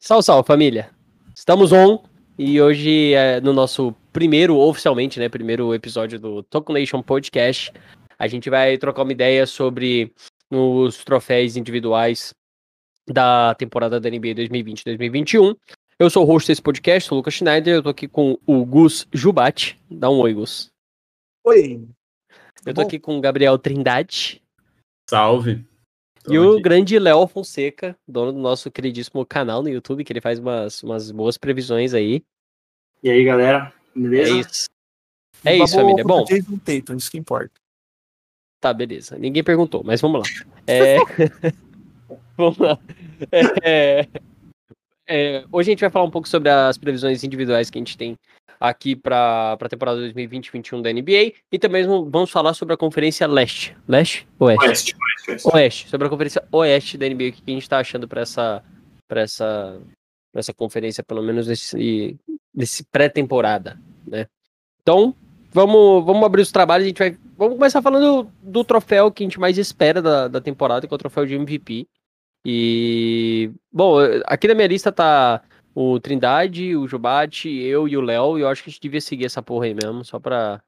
Salve, salve, família. Estamos on e hoje é no nosso primeiro, oficialmente, né, primeiro episódio do Token Nation Podcast, a gente vai trocar uma ideia sobre os troféus individuais da temporada da NBA 2020-2021. Eu sou o host desse podcast, sou o Lucas Schneider, eu tô aqui com o Gus Jubati. Dá um oi, Gus. Oi. Eu tô Bom. aqui com o Gabriel Trindade. Salve. E o grande Léo Fonseca, dono do nosso queridíssimo canal no YouTube, que ele faz umas, umas boas previsões aí. E aí, galera? Beleza? É isso. É isso, família. Bom. Jason Tatum, isso que importa. Tá, beleza. Ninguém perguntou, mas vamos lá. É... vamos lá. É... É... Hoje a gente vai falar um pouco sobre as previsões individuais que a gente tem aqui para a temporada 2020-21 da NBA e também vamos falar sobre a conferência leste. Leste? Oeste. Oeste, oeste, oeste. oeste. Sobre a conferência oeste da NBA, o que a gente está achando para essa, pra essa, pra essa conferência, pelo menos nesse, nesse pré-temporada, né? Então, vamos, vamos abrir os trabalhos, a gente vai. Vamos começar falando do, troféu que a gente mais espera da, da temporada, que é o troféu de MVP. E. Bom, aqui na minha lista tá o Trindade, o Jubate, eu e o Léo, e eu acho que a gente devia seguir essa porra aí mesmo, só pra.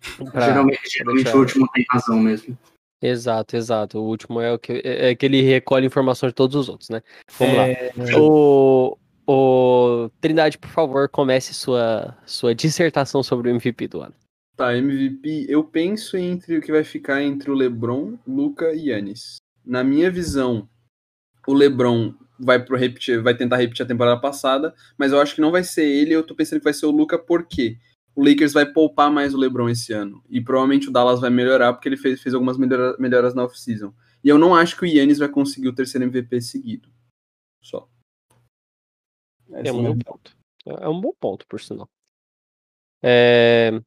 pra geralmente, geralmente o último tem razão mesmo. Exato, exato. O último é o que, é, é que ele recolhe informações de todos os outros, né? Vamos é... lá. O, o Trindade, por favor, comece sua, sua dissertação sobre o MVP do ano. Tá, MVP, eu penso entre o que vai ficar entre o LeBron, Luca e Yannis. Na minha visão, o LeBron vai pro repetir, vai tentar repetir a temporada passada, mas eu acho que não vai ser ele, eu tô pensando que vai ser o Luca porque o Lakers vai poupar mais o LeBron esse ano e provavelmente o Dallas vai melhorar porque ele fez, fez algumas melhora, melhoras na off-season. E eu não acho que o Yannis vai conseguir o terceiro MVP seguido. Só. é um bom ponto. É um bom ponto, por sinal. É...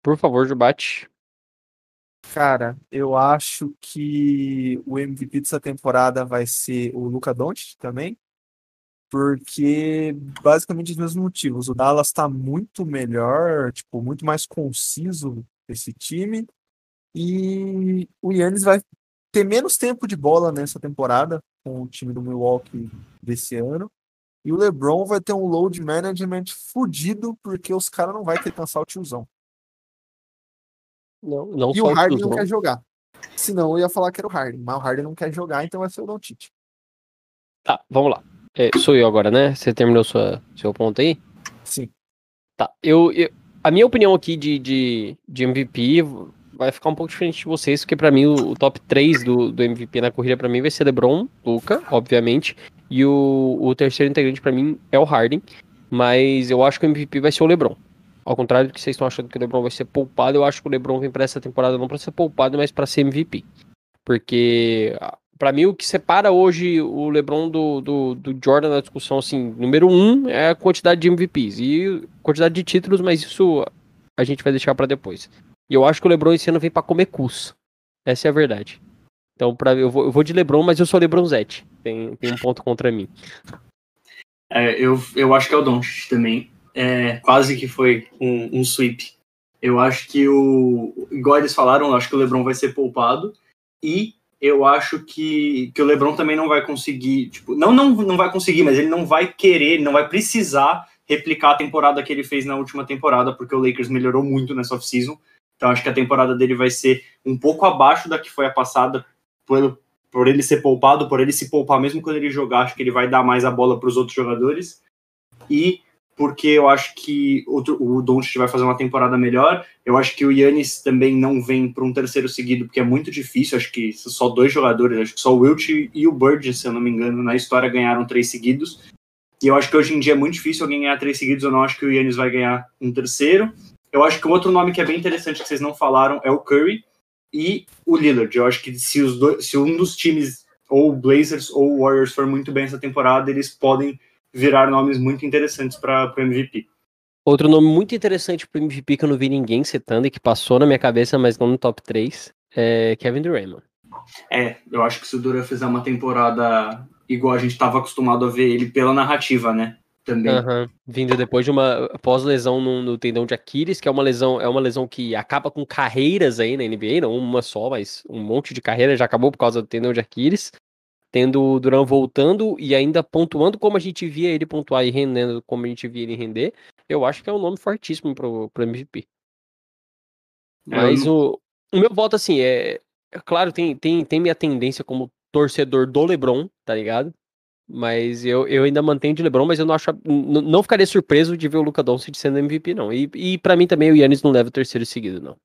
Por favor, Jubate, Cara, eu acho que o MVP dessa temporada vai ser o Luca Doncic também, porque basicamente os mesmos motivos. O Dallas está muito melhor, tipo, muito mais conciso esse time, e o Yannis vai ter menos tempo de bola nessa temporada com o time do Milwaukee desse ano. E o LeBron vai ter um load management fudido porque os caras não vai ter que cansar o tiozão. Não, não e o Harden não, quer jogar. Senão eu ia falar que era o Harden, mas o Harden não quer jogar, então vai ser o Doncic. Tá, vamos lá. É, sou eu agora, né? Você terminou sua, seu ponto aí? Sim. Tá, eu, eu a minha opinião aqui de, de, de, MVP vai ficar um pouco diferente de vocês, porque para mim o, o, top 3 do, do MVP na corrida para mim vai ser LeBron, Luca, obviamente, e o, o terceiro integrante para mim é o Harden, mas eu acho que o MVP vai ser o LeBron. Ao contrário do que vocês estão achando que o LeBron vai ser poupado, eu acho que o LeBron vem para essa temporada não para ser poupado, mas para ser MVP. Porque, para mim, o que separa hoje o LeBron do, do, do, Jordan na discussão, assim, número um é a quantidade de MVPs e quantidade de títulos, mas isso a gente vai deixar para depois. E eu acho que o LeBron esse ano vem para comer cus. Essa é a verdade. Então, pra, eu, vou, eu vou de LeBron, mas eu sou LeBronzete. Tem, tem um ponto contra mim. É, eu, eu acho que é o Doncic também é, quase que foi um, um sweep. Eu acho que o. Igual eles falaram, acho que o Lebron vai ser poupado. E eu acho que, que o Lebron também não vai conseguir. Tipo, não, não, não vai conseguir, mas ele não vai querer, não vai precisar replicar a temporada que ele fez na última temporada, porque o Lakers melhorou muito nessa off-season. Então acho que a temporada dele vai ser um pouco abaixo da que foi a passada, por, por ele ser poupado, por ele se poupar mesmo quando ele jogar, acho que ele vai dar mais a bola para os outros jogadores. E porque eu acho que outro, o Doncic vai fazer uma temporada melhor. Eu acho que o Yannis também não vem para um terceiro seguido, porque é muito difícil. Acho que só dois jogadores, acho que só o Wilt e o Bird, se eu não me engano, na história ganharam três seguidos. E eu acho que hoje em dia é muito difícil alguém ganhar três seguidos. Eu não acho que o Yannis vai ganhar um terceiro. Eu acho que o outro nome que é bem interessante que vocês não falaram é o Curry e o Lillard. Eu acho que se, os dois, se um dos times, ou o Blazers ou o Warriors, for muito bem essa temporada, eles podem virar nomes muito interessantes para o MVP. Outro nome muito interessante para o MVP que eu não vi ninguém citando e que passou na minha cabeça, mas não no top 3, é Kevin Durant. É, eu acho que se o Durant fizer uma temporada igual a gente estava acostumado a ver ele pela narrativa, né? Também. Uhum. Vindo depois de uma pós-lesão no, no, tendão de Aquiles, que é uma lesão, é uma lesão que acaba com carreiras aí na NBA, não uma só, mas um monte de carreira já acabou por causa do tendão de Aquiles. Tendo o Duran voltando e ainda pontuando como a gente via ele pontuar e rendendo como a gente via ele render, eu acho que é um nome fortíssimo pro, pro MVP. É, Mas eu o, o meu voto, assim, é. é claro, tem, tem, tem minha tendência como torcedor do LeBron, tá ligado? Mas eu, eu ainda mantenho de LeBron, mas eu não acho. Não ficaria surpreso de ver o Luca Doncic sendo MVP, não. E, e para mim também o Yannis não leva o terceiro seguido, não.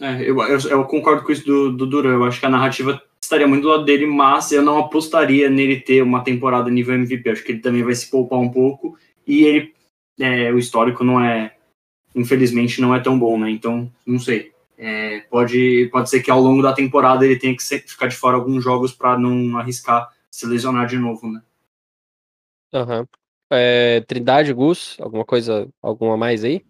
É, eu, eu, eu concordo com isso do, do Duran. Eu acho que a narrativa estaria muito do lado dele, mas eu não apostaria nele ter uma temporada nível MVP. Acho que ele também vai se poupar um pouco. E ele, é, o histórico não é, infelizmente, não é tão bom, né? Então, não sei. É, pode, pode ser que ao longo da temporada ele tenha que ser- ficar de fora alguns jogos para não arriscar se lesionar de novo, né? Aham. É, Trindade, Gus, alguma coisa, alguma mais aí?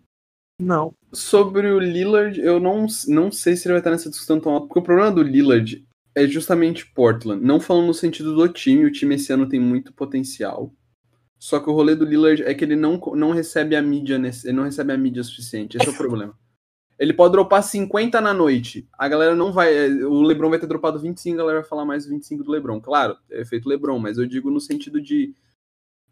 Não. Sobre o Lillard, eu não, não sei se ele vai estar nessa discussão tão alta, porque o problema do Lillard é justamente Portland. Não falando no sentido do time, o time esse ano tem muito potencial. Só que o rolê do Lillard é que ele não, não recebe a mídia, nesse- ele não recebe a mídia suficiente. Esse é o problema. Ele pode dropar 50 na noite. A galera não vai. O LeBron vai ter dropado 25, a galera vai falar mais 25 do LeBron. Claro, é efeito LeBron, mas eu digo no sentido de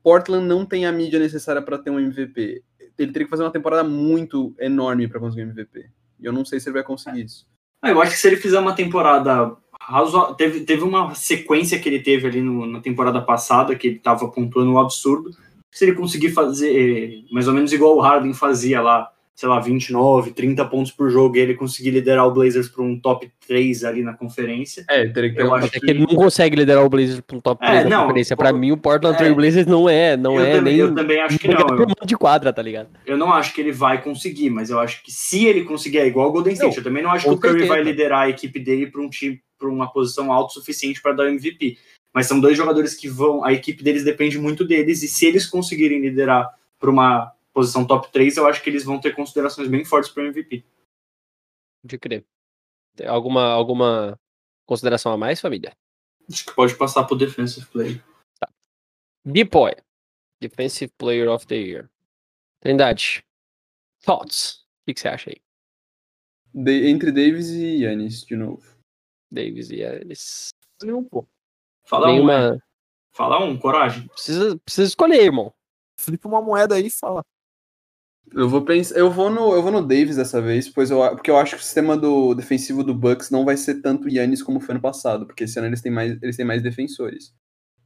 Portland não tem a mídia necessária para ter um MVP. Ele teria que fazer uma temporada muito enorme para conseguir um MVP. E eu não sei se ele vai conseguir isso. Ah, eu acho que se ele fizer uma temporada. Teve, teve uma sequência que ele teve ali no- na temporada passada, que ele tava pontuando um absurdo. Se ele conseguir fazer mais ou menos igual o Harden fazia lá, sei lá, 29, 30 pontos por jogo, e ele conseguir liderar o Blazers para um top 3 ali na conferência. É, teria que ter Eu uma- acho É que ele não consegue liderar o Blazers para um top É, 3 da não, conferência. pô, Pra mim, o Portland é. Trail Blazers não é, não eu, é também, nem. eu também acho que não é Eu, de quadra, tá ligado? eu não acho que ele vai conseguir, mas eu acho que se ele conseguir, é igual o Golden State. Não, eu também não acho que o Curry certeza. vai liderar a equipe dele para um time, para uma posição alto suficiente para dar o MVP. Mas são dois jogadores que vão, a equipe deles depende muito deles, e se eles conseguirem liderar para uma posição top 3, eu acho que eles vão ter considerações bem fortes para o MVP. De crer. Alguma, alguma consideração a mais, família? Acho que pode passar pro defensive play. Bipoy, Defensive Player of the Year. Trindade, thoughts? O que, você acha aí? De- entre Davis e Yannis, de novo. Davis e eles. Nenhum, pô. Fala um, né? Nenhuma. Fala um, coragem. Precisa, precisa escolher, irmão. Flipa uma moeda aí e fala. Eu vou pensar, eu vou no, eu vou no Davis dessa vez, pois eu, porque eu acho que o sistema do defensivo do Bucks não vai ser tanto Yannis como foi ano passado, porque esse ano eles têm mais, eles têm mais defensores.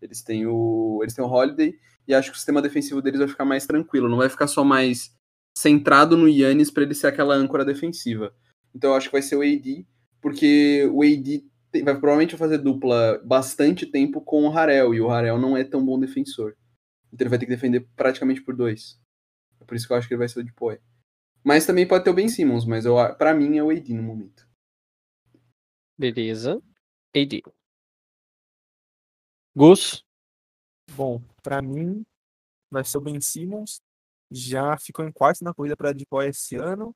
Eles têm o, eles têm o Holiday e acho que o sistema defensivo deles vai ficar mais tranquilo, não vai ficar só mais centrado no Yannis para ele ser aquela âncora defensiva. Então eu acho que vai ser o AD, porque o AD tem- vai provavelmente fazer dupla bastante tempo com o Harrell e o Harrell não é tão bom defensor. Então ele vai ter que defender praticamente por dois. É por isso que eu acho que ele vai ser o Depoy. Mas também pode ter o Ben Simmons, mas eu, pra mim é o AD no momento. Beleza. AD. Gus. Bom, pra mim vai ser o Ben Simmons. Já ficou em quarto na corrida para Depoy esse ano.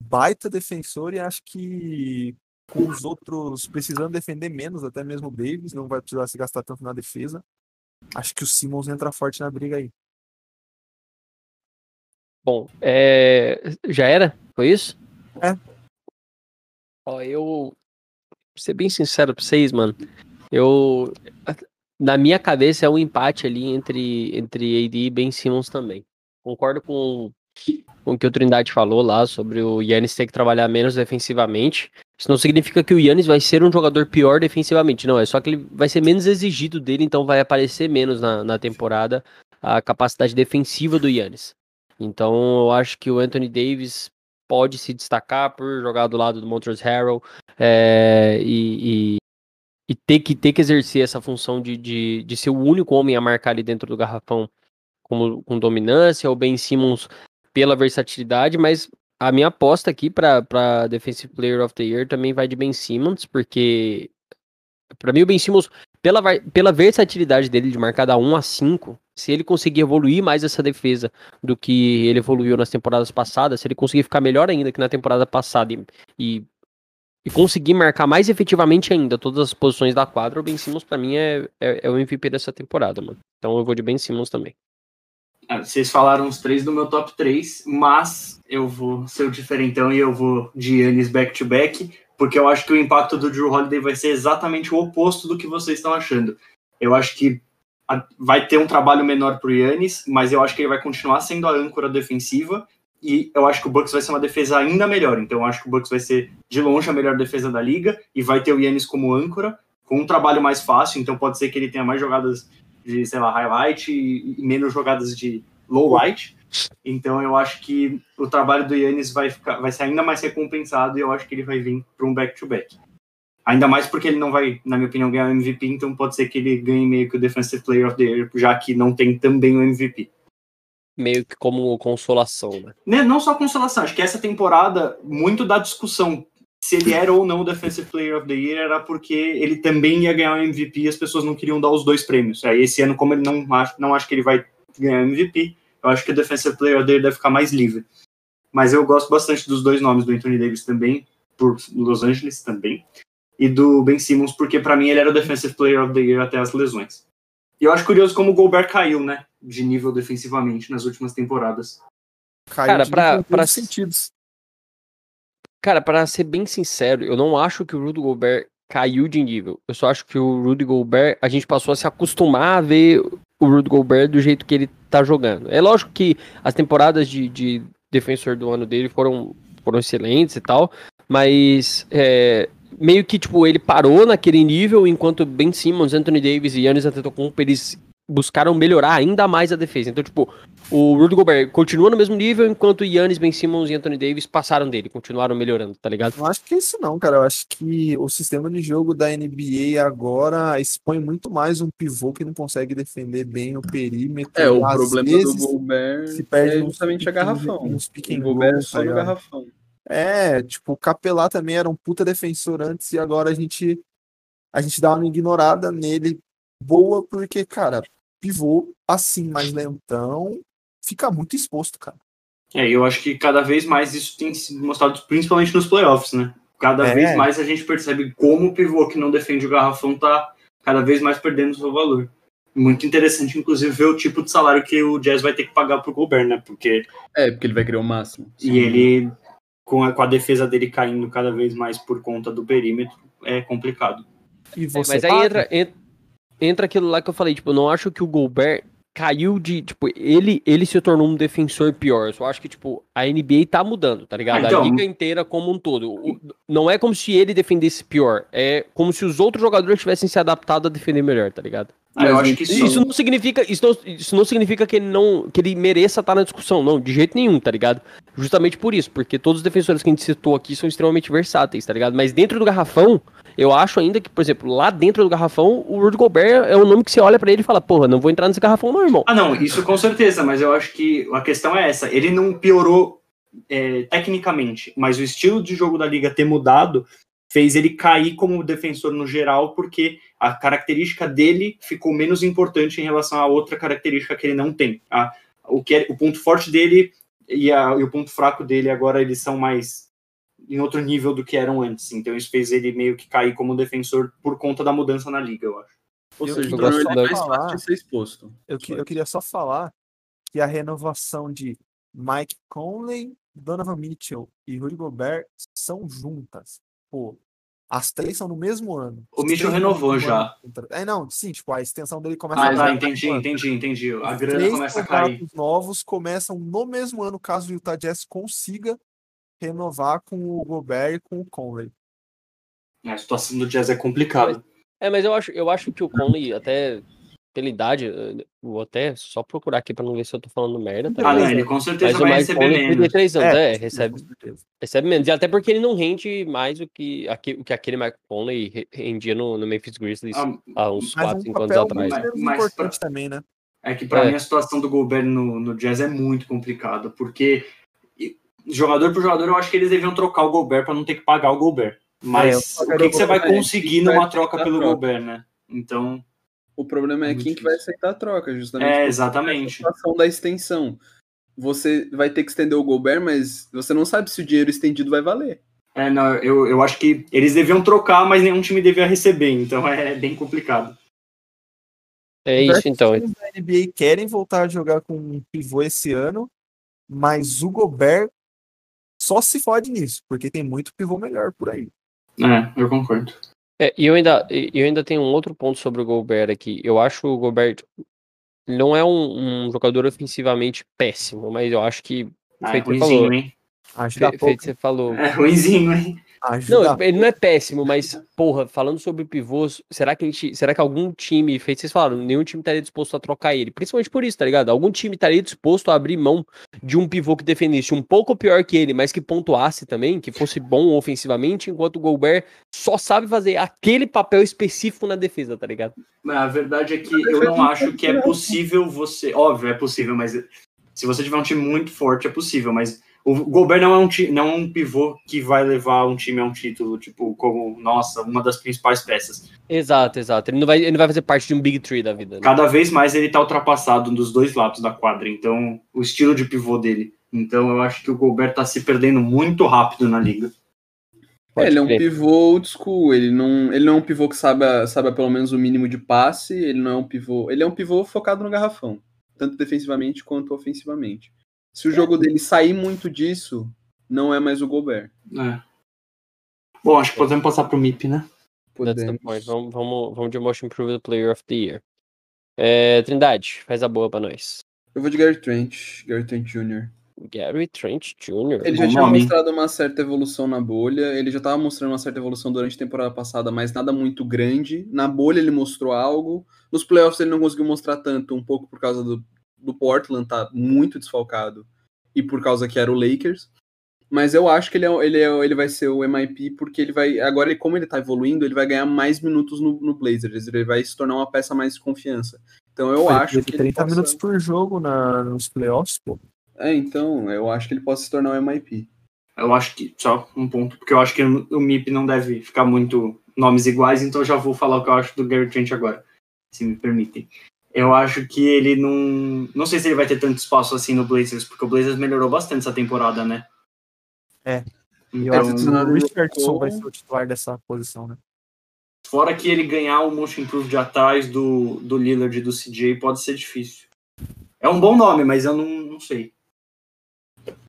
Baita defensor e acho que com os outros precisando defender menos, até mesmo o Davis, não vai precisar se gastar tanto na defesa. Acho que o Simmons entra forte na briga aí. Bom, é... já era? Foi isso? É. Ó, eu. Pra ser bem sincero pra vocês, mano. Eu. Na minha cabeça é um empate ali entre, entre AD e Ben Simmons também. Concordo com, com o que o Trindade falou lá sobre o Yannis ter que trabalhar menos defensivamente. Isso não significa que o Yannis vai ser um jogador pior defensivamente, não. É só que ele vai ser menos exigido dele, então vai aparecer menos na, na temporada a capacidade defensiva do Yannis. Então eu acho que o Anthony Davis pode se destacar por jogar do lado do Montrezl Harrell é, e, e, e ter, que, ter que exercer essa função de, de, de ser o único homem a marcar ali dentro do garrafão como, com dominância, o Ben Simmons pela versatilidade, mas a minha aposta aqui para Defensive Player of the Year também vai de Ben Simmons, porque para mim o Ben Simmons, pela, pela versatilidade dele de marcar da 1 a 5, se ele conseguir evoluir mais essa defesa do que ele evoluiu nas temporadas passadas, se ele conseguir ficar melhor ainda que na temporada passada e, e, e conseguir marcar mais efetivamente ainda todas as posições da quadra, o Ben Simmons pra mim é, é, é o MVP dessa temporada, mano. Então eu vou de Ben Simmons também. Ah, Vocês falaram os três do meu top 3, mas eu vou ser o diferentão e eu vou de Yannis back-to-back, porque eu acho que o impacto do Drew Holiday vai ser exatamente o oposto do que vocês estão achando. Eu acho que vai ter um trabalho menor pro Yannis, mas eu acho que ele vai continuar sendo a âncora defensiva e eu acho que o Bucks vai ser uma defesa ainda melhor. Então eu acho que o Bucks vai ser de longe a melhor defesa da liga e vai ter o Yannis como âncora, com um trabalho mais fácil, então pode ser que ele tenha mais jogadas de, sei lá, highlight e menos jogadas de low light. Então eu acho que o trabalho do Yannis vai, ficar, vai ser ainda mais recompensado e eu acho que ele vai vir para um back-to-back. Ainda mais porque ele não vai, na minha opinião, ganhar o MVP, então pode ser que ele ganhe meio que o Defensive Player of the Year, já que não tem também o MVP. Meio que como consolação, né? Né, Não só consolação, acho que essa temporada, muito da discussão se ele era ou não o Defensive Player of the Year era porque ele também ia ganhar o MVP e as pessoas não queriam dar os dois prêmios. Aí esse ano, como ele não acha, não acha que ele vai ganhar o MVP, eu acho que o Defensive Player of the Year deve ficar mais livre. Mas eu gosto bastante dos dois nomes, do Anthony Davis também, por Los Angeles também, e do Ben Simmons, porque para mim ele era o Defensive Player of the Year até as lesões. E eu acho curioso como o Gobert caiu, né, de nível defensivamente nas últimas temporadas. Caiu Cara, de pra- pra- sentidos. Cara, pra ser bem sincero, eu não acho que o Rudy Gobert caiu de nível. Eu só acho que o Rudy Gobert, a gente passou a se acostumar a ver o Rudy Gobert do jeito que ele tá jogando. É lógico que as temporadas de, de defensor do ano dele foram, foram excelentes e tal, mas é, meio que, tipo, ele parou naquele nível, enquanto Ben Simmons, Anthony Davis e Giannis Antetokounmpo, eles buscaram melhorar ainda mais a defesa. Então, tipo, o Rudy Gobert continua no mesmo nível, enquanto Yannis, Ben Simmons e Anthony Davis passaram dele, continuaram melhorando, tá ligado? Não acho que é isso não, cara. Eu acho que o sistema de jogo da NBA agora expõe muito mais um pivô que não consegue defender bem o perímetro. É, o Às problema vezes, do Gobert se perde é justamente a garrafão. pick O Gobert é roll, só tá no ligado? garrafão. É, tipo, o Capelá também era um puta defensor antes e agora a gente a gente dá uma ignorada nele boa porque, cara, pivô assim, mais lentão, fica muito exposto, cara. É, e eu acho que cada vez mais isso tem sido mostrado, principalmente nos playoffs, né? Cada É. vez mais a gente percebe como o pivô que não defende o garrafão tá cada vez mais perdendo seu valor. Muito interessante, inclusive, ver o tipo de salário que o Jazz vai ter que pagar pro Gobert, né? Porque É, porque ele vai querer o máximo. e ele, com a, com a defesa dele caindo cada vez mais por conta do perímetro, é complicado. E É, você mas aí paga? entra, en- entra aquilo lá que eu falei, tipo, eu não acho que o Gobert caiu de, tipo, ele, ele se tornou um defensor pior. Eu só acho que, tipo, a NBA tá mudando, tá ligado? Ah, então- A liga inteira como um todo. O- não é como se ele defendesse pior, é como se os outros jogadores tivessem se adaptado a defender melhor, tá ligado? Ah, eu acho que isso, Isso não significa, isso não, isso não significa que ele não, que ele mereça estar na discussão, não, de jeito nenhum, tá ligado? Justamente por isso, porque todos os defensores que a gente citou aqui são extremamente versáteis, tá ligado? Mas dentro do garrafão, eu acho ainda que, por exemplo, lá dentro do garrafão, o Rudy Gobert é o nome que você olha pra ele e fala, porra, não vou entrar nesse garrafão não, irmão. Ah, não, isso com certeza, mas eu acho que a questão é essa. Ele não piorou é, tecnicamente, mas o estilo de jogo da liga ter mudado fez ele cair como defensor no geral, porque a característica dele ficou menos importante em relação a outra característica que ele não tem. tá? O, que é, o ponto forte dele e, a- e o ponto fraco dele agora eles são mais em outro nível do que eram antes. Então isso fez ele meio que cair como defensor por conta da mudança na liga, eu acho. Ou Eu seja, mais falar- fácil de ser exposto. Eu, que- eu queria só falar que a renovação de Mike Conley, Donovan Mitchell e Rudy Gobert são juntas. Pô, as três são no mesmo ano. O Os Mitchell renovou já. ano. É, não, sim, tipo, a extensão dele começa Ah, a tá, no entendi, entendi, entendi. A Os grana três começa a cair. contratos novos começam no mesmo ano, caso o Utah Jazz consiga renovar com o Gobert e com o Conley. A situação do Jazz é complicada. É, mas eu acho, eu acho que o Conley, até pela idade, eh, vou até só procurar aqui pra não ver se eu tô falando merda, tá Ah, não, ele com certeza Mas o vai receber tem menos. 33 anos, é, com recebe, recebe menos. E até porque ele não rende mais o que, aque- o que aquele Mike Conley re- rendia no, no Memphis Grizzlies Ah, há uns Mas 4, um 5 anos papel atrás. muito menos Mas importante também, né? É que pra É. mim a situação do Gobert no, no Jazz é muito complicada, porque jogador por jogador eu acho que eles deviam trocar o Gobert pra não ter que pagar o Gobert. Mas É, o que, que você vai conseguir numa troca pelo troca? Gobert, né? Então, O problema é Muito quem que vai difícil. aceitar a troca, justamente. é, exatamente. situação da extensão. Você vai ter que estender o Gobert, mas você não sabe se o dinheiro estendido vai valer. É, não, eu, eu acho que eles deviam trocar, mas nenhum time devia receber, então é bem complicado. É isso então. Os times da NBA querem voltar a jogar com um pivô esse ano, mas o Gobert só se fode nisso, porque tem muito pivô melhor por aí. É, eu concordo. É, e eu ainda, eu ainda tenho um outro ponto sobre o Gobert aqui. Eu acho o Gobert ele não é um, um jogador ofensivamente péssimo, mas eu acho que Ah, é feito você ruimzinho, falou, hein? Fe- pouco. feito você falou. É ruimzinho, hein? Ajuda Não, ele não é péssimo, mas, porra, falando sobre pivôs, será que a gente. Será que algum time, feito vocês falaram, nenhum time estaria disposto a trocar ele? Principalmente por isso, tá ligado? Algum time estaria disposto a abrir mão de um pivô que defendesse um pouco pior que ele, mas que pontuasse também, que fosse bom ofensivamente, enquanto o Gobert só sabe fazer aquele papel específico na defesa, tá ligado? Mas A verdade é que eu não acho que é possível você. Óbvio, é possível, mas se você tiver um time muito forte, é possível. Mas o Gobert não é um, não é um pivô que vai levar um time a um título, tipo, como, nossa, uma das principais peças. Exato, exato. Ele não vai, ele não vai fazer parte de um Big Three da vida. Né? Cada vez mais ele tá ultrapassado dos dois lados da quadra, então, o estilo de pivô dele. Então, eu acho que o Gobert tá se perdendo muito rápido na liga. É, ele é um pivô old school, ele não, ele não é um pivô que sabe, sabe pelo menos o mínimo de passe, ele não é um pivô. Ele é um pivô focado no garrafão, tanto defensivamente quanto ofensivamente. Se o jogo dele sair muito disso, não é mais o Gobert. É. Bom, acho que podemos passar pro MIP, né? That's the Podemos. point. Vamos, vamos, vamos de Most Improved Player of the Year. É, Trindade, faz a boa pra nós. Eu vou de Gary Trent, Gary Trent Jr. Gary Trent Jr. Ele já Bom tinha nome. mostrado uma certa evolução na bolha, ele já estava mostrando uma certa evolução durante a temporada passada, mas nada muito grande. Na bolha ele mostrou algo, nos playoffs ele não conseguiu mostrar tanto, um pouco por causa do, do Portland, tá muito desfalcado, e por causa que era o Lakers. Mas eu acho que ele, é, ele, é, ele vai ser o MIP, porque ele vai. Agora, como ele tá evoluindo, ele vai ganhar mais minutos no, no Blazers. Ele vai se tornar uma peça mais de confiança. Então eu Ele acho que. 30 ele possa- minutos por jogo na, nos playoffs, pô. É, então, eu acho que ele possa se tornar o MIP. Eu acho que, só um ponto, porque eu acho que o MIP não deve ficar muito nomes iguais, então eu já vou falar o que eu acho do Gary Trent agora, se me permitem. Eu acho que ele não. Não sei se ele vai ter tanto espaço assim no Blazers, porque o Blazers melhorou bastante essa temporada, né? É. E eu Então, acho que o Richardson vai ser o titular dessa posição, né? fora que ele ganhar o motion improve de atrás do, do Lillard e do CJ pode ser difícil. É um bom nome, mas eu não, não sei.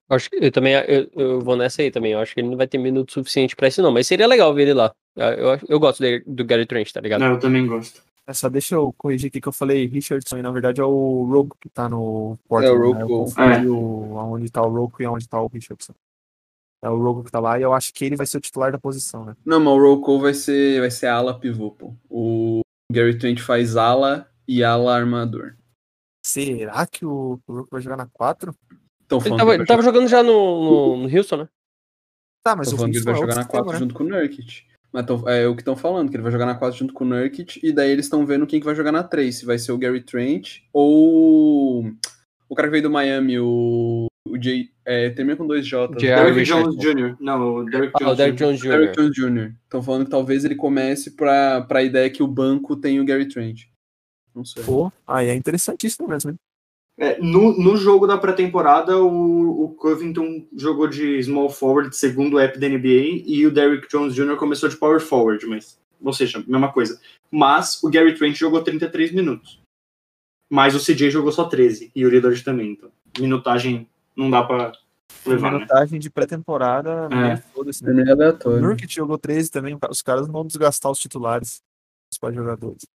Acho que eu também eu, eu vou nessa aí também. Eu acho que ele não vai ter minuto suficiente pra isso, não. Mas seria legal ver ele lá. Eu, eu, eu gosto dele- do Gary Trent, tá ligado? Não, eu também gosto. É, Só deixa eu corrigir aqui que eu falei Richardson e na verdade é o Roku que tá no Portland. É, o né? Roku. confundi o, aonde tá o Roku e aonde tá o Richardson. É o Roku que tá lá e eu acho que ele vai ser o titular da posição, né? Não, mas o call vai ser, vai ser ala pivô, pô. O Gary Trent faz ala e ala armador. Será que o, o Roku vai jogar na 4? Estão Ele tava, ele tava jogando já no, no, no Houston, né? Tá, mas tão o ele vai Houston é jogar na outro 4 sistema, né? junto com o Nurkic. Mas tão- é o que estão falando, que ele vai jogar na 4 junto com o Nurkic, e daí eles estão vendo quem que vai jogar na 3, se vai ser o Gary Trent ou o cara que veio do Miami, o, o J, é, termina com dois J. Derrick. Jones Jr. Não, o Derrick Ah, Jones o Derrick Jr. Jones Jr. Derrick Jones Jr. Estão falando que talvez ele comece pra, pra ideia que o banco tem o Gary Trent. Não sei. Pô, aí é interessantíssimo mesmo, hein? É, no, no jogo da pré-temporada, o, o Covington jogou de small forward, segundo o app da NBA, e o Derrick Jones Jr. começou de power forward, mas, ou seja, mesma coisa. Mas o Gary Trent jogou 33 minutos. Mas o CJ jogou só 13, e o Lillard também. Então, minutagem não dá pra levar, né? Minutagem de pré-temporada, É. meio foda-se, né? O aleatório. Nurkic jogou 13 também, os caras não vão desgastar os titulares, os jogadores.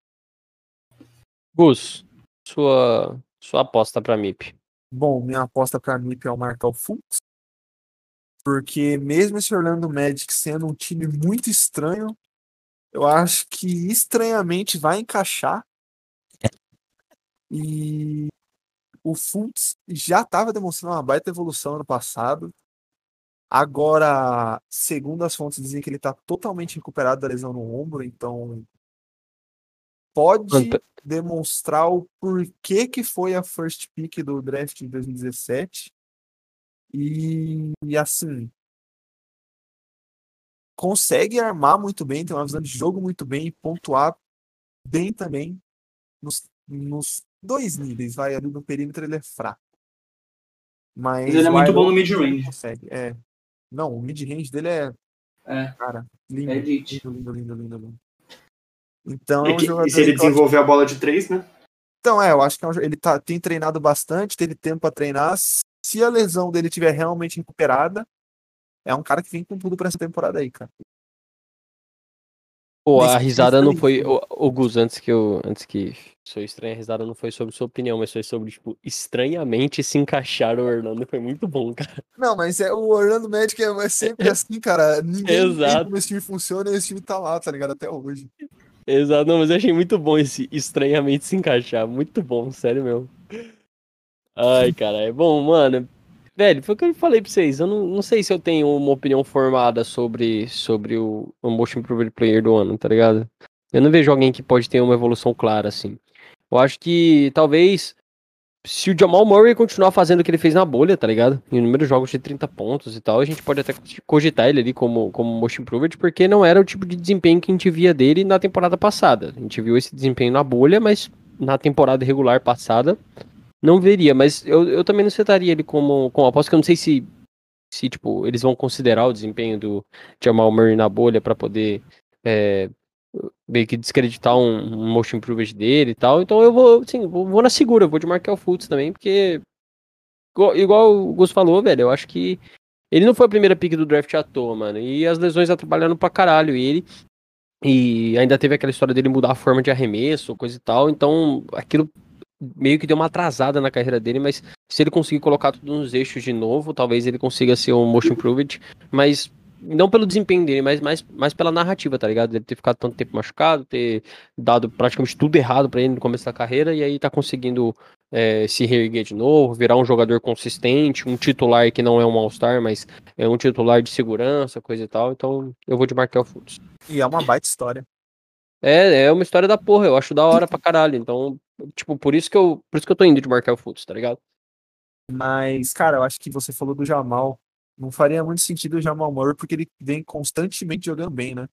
Gus, sua, sua aposta pra MIP. Bom, minha aposta pra MIP é o Markel Fultz. Porque mesmo esse Orlando Magic sendo um time muito estranho, eu acho que estranhamente vai encaixar. E o Fultz já estava demonstrando uma baita evolução ano passado. Agora, segundo as fontes, dizem que ele está totalmente recuperado da lesão no ombro, então pode demonstrar o porquê que foi a first pick do draft de 2017. E, e, assim, consegue armar muito bem, tem uma visão de jogo muito bem e pontuar bem também nos, nos dois níveis. Vai ali no perímetro ele é fraco. Mas, Mas ele é muito bom no mid-range. consegue. É. Não, o mid-range dele é, É, cara, lindo. é. Lindo, lindo, lindo, lindo, lindo. Então, É um que- jogador e se ele desenvolver a bola de três, né? Então, é, eu acho que é um ele tá, tem treinado bastante, teve tempo para treinar. Se a lesão dele tiver realmente recuperada, é um cara que vem com tudo para essa temporada aí, cara. Pô, a risada não foi-. O, o Gus, antes que eu. Antes que sou estranha, a risada não foi sobre sua opinião, mas foi sobre, tipo, estranhamente se encaixar o Orlando. Foi muito bom, cara. Não, mas é, o Orlando Magic é, é sempre assim, cara. Ninguém Exato. como esse time funciona e esse time tá lá, tá ligado? Até hoje. Exato, não, mas eu achei muito bom esse estranhamente se encaixar. Muito bom, sério mesmo. Ai, cara, é bom, mano. Velho, foi o que eu falei pra vocês. Eu não, não sei se eu tenho uma opinião formada sobre, sobre o, o Motion Player do ano, tá ligado? Eu não vejo alguém que pode ter uma evolução clara, assim. Eu acho que talvez se o Jamal Murray continuar fazendo o que ele fez na bolha, tá ligado? Em números de jogos de 30 pontos e tal, a gente pode até cogitar ele ali como, como Motion Improved, porque não era o tipo de desempenho que a gente via dele na temporada passada. A gente viu esse desempenho na bolha, mas na temporada regular passada não veria. Mas eu, eu também não setaria ele como, como aposta, que eu não sei se, se tipo, eles vão considerar o desempenho do Jamal Murray na bolha para poder é, meio que descreditar um, um motion improvement dele e tal. Então eu vou, assim, vou, vou na segura, vou de Markel Fultz também, porque igual, o Gus falou, velho, eu acho que ele não foi a primeira pick do draft à toa, mano. E as lesões atrapalharam pra caralho ele. E ainda teve aquela história dele mudar a forma de arremesso, coisa e tal. Então, aquilo meio que deu uma atrasada na carreira dele, mas se ele conseguir colocar tudo nos eixos de novo, talvez ele consiga ser um motion improved, mas não pelo desempenho dele, mas mais, mais pela narrativa, tá ligado? Ele ter ficado tanto tempo machucado, ter dado praticamente tudo errado pra ele no começo da carreira, e aí tá conseguindo é, se reerguer de novo, virar um jogador consistente, um titular que não é um All-Star, mas é um titular de segurança, coisa e tal. Então eu vou de Markel Fultz. E é uma baita história. É, é uma história da porra, eu acho da hora pra caralho. Então, tipo, por isso que eu, por isso que eu tô indo de Markel Fultz, tá ligado? Mas, cara, eu acho que você falou do Jamal. Não faria muito sentido o Jamal Murray, porque ele vem constantemente jogando bem, né?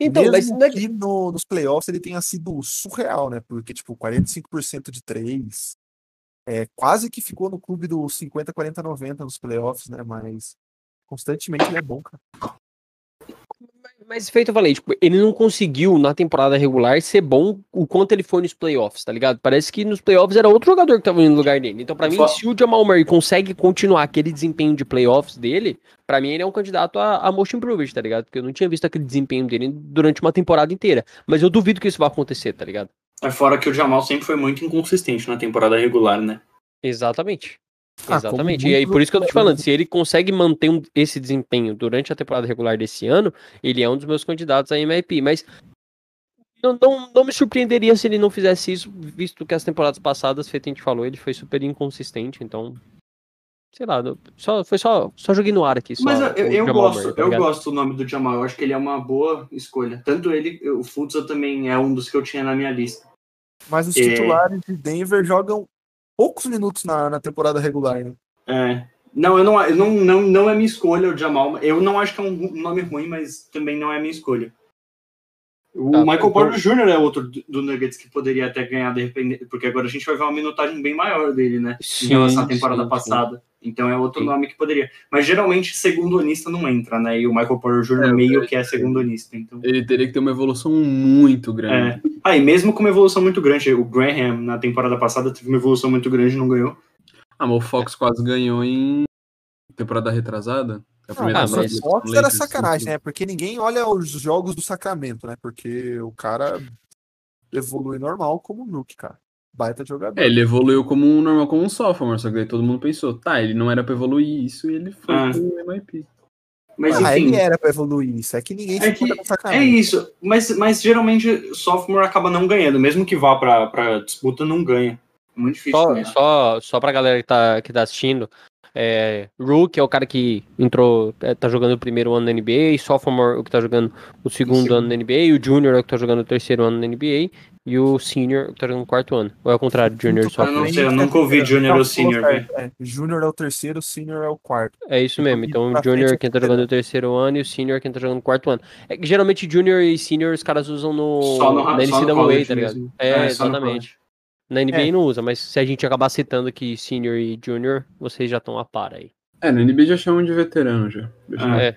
Então, Mesmo mas é no- nos playoffs ele tenha sido surreal, né? Porque, tipo, 45% de 3. É, quase que ficou no clube do 50, 40, 90 nos playoffs, né? Mas constantemente ele é bom, cara. Mas feito eu falei, tipo, ele não conseguiu na temporada regular ser bom o quanto ele foi nos playoffs, tá ligado? Parece que nos playoffs era outro jogador que tava indo no lugar dele. Então, pra mim, se o Jamal Murray consegue continuar aquele desempenho de playoffs dele, pra mim ele é um candidato a, a Most Improved, tá ligado? Porque eu não tinha visto aquele desempenho dele durante uma temporada inteira. Mas eu duvido que isso vai acontecer, tá ligado? É fora que o Jamal sempre foi muito inconsistente na temporada regular, né? Exatamente. Ah, Exatamente. como E aí, por isso que eu tô te falando, se ele consegue manter um- esse desempenho durante a temporada regular desse ano, ele é um dos meus candidatos a MVP. Mas não, não, não me surpreenderia se ele não fizesse isso, visto que as temporadas passadas, feito a gente falou, ele foi super inconsistente, então. Sei lá, só, foi só, só joguei no ar aqui. Só, Mas eu, o eu gosto, Murray, tá eu gosto do nome do Jamal. Eu acho que ele é uma boa escolha. Tanto ele, o Futsa também é um dos que eu tinha na minha lista. Mas os É. titulares de Denver jogam poucos minutos na, na temporada regular, né? É. Não, eu não, eu não, não, não é minha escolha o Jamal. Eu não acho que é um nome ruim, mas também não é minha escolha. O Tá, Michael então- Porter Jr. é outro do Nuggets que poderia até ganhar, de repente, porque agora a gente vai ver uma minutagem bem maior dele, né? Sim, em relação à temporada sim, sim. passada. Então é outro Sim. nome que poderia. Mas geralmente segundonista não entra, né? E o Michael Porter Jr. É, meio é, que é segundonista. Então. Ele teria que ter uma evolução muito grande. É. Ah, e mesmo com uma evolução muito grande, o Graham na temporada passada teve uma evolução muito grande e não ganhou. Ah, mas o Fox quase ganhou em temporada retrasada. É a primeira Ah, mas Fox era sacanagem, né? Porque ninguém olha os jogos do Sacramento, né? Porque o cara evolui normal como o Nuke, cara. Baita jogador. É, ele evoluiu como um normal, como um sophomore, só que daí todo mundo pensou, tá, ele não era pra evoluir isso e ele foi Ah. pro MIP. Mas ah, enfim. ele era pra evoluir isso. É que ninguém É se que- conta com É isso, mas, mas geralmente sophomore acaba não ganhando, mesmo que vá pra, pra disputa, não ganha. É muito difícil Só, só, só pra galera que tá, que tá assistindo, é, Rook é o cara que entrou, é, tá jogando o primeiro ano na NBA, Sophomore é o que tá jogando o segundo segundo. ano na NBA, o Junior é o que tá jogando o terceiro ano na NBA, e o Senior é o que tá jogando o quarto ano. Ou é o contrário, Junior e pra Eu não Sophomore? sei, eu nunca ouvi é- Junior ou Senior, certo, é. Junior é o terceiro, Senior é o quarto. É isso mesmo, então o Junior é frente quem tá é jogando o terceiro ano e o Senior é quem tá jogando o quarto ano. É que geralmente Junior e Senior os caras usam no, Só no, na só no NCAA, tá ligado? É, só no exatamente. Na NBA É. não usa, mas se a gente acabar citando aqui Senior e Junior, vocês já estão a par aí. É, na NBA já chamam de veterano já. Ah. É.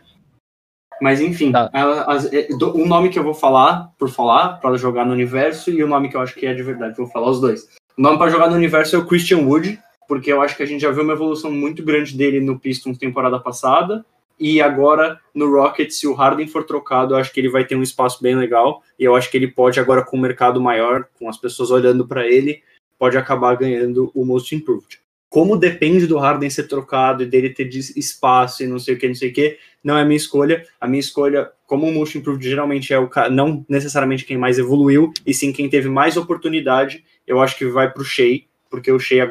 Mas enfim, Tá. é, um nome que eu vou falar, por falar, pra jogar no universo, e o nome que eu acho que é de verdade, vou falar os dois. O nome pra jogar no universo é o Christian Wood, porque eu acho que a gente já viu uma evolução muito grande dele no Pistons temporada passada, E agora no Rockets, se o Harden for trocado, eu acho que ele vai ter um espaço bem legal. E eu acho que ele pode, agora com o mercado maior, com as pessoas olhando para ele, pode acabar ganhando o Most Improved. Como depende do Harden ser trocado e dele ter espaço e não sei o que, não sei o que, não é a minha escolha. A minha escolha, como o Most Improved geralmente é o não necessariamente quem mais evoluiu, e sim quem teve mais oportunidade, eu acho que vai pro Shea, porque o Shea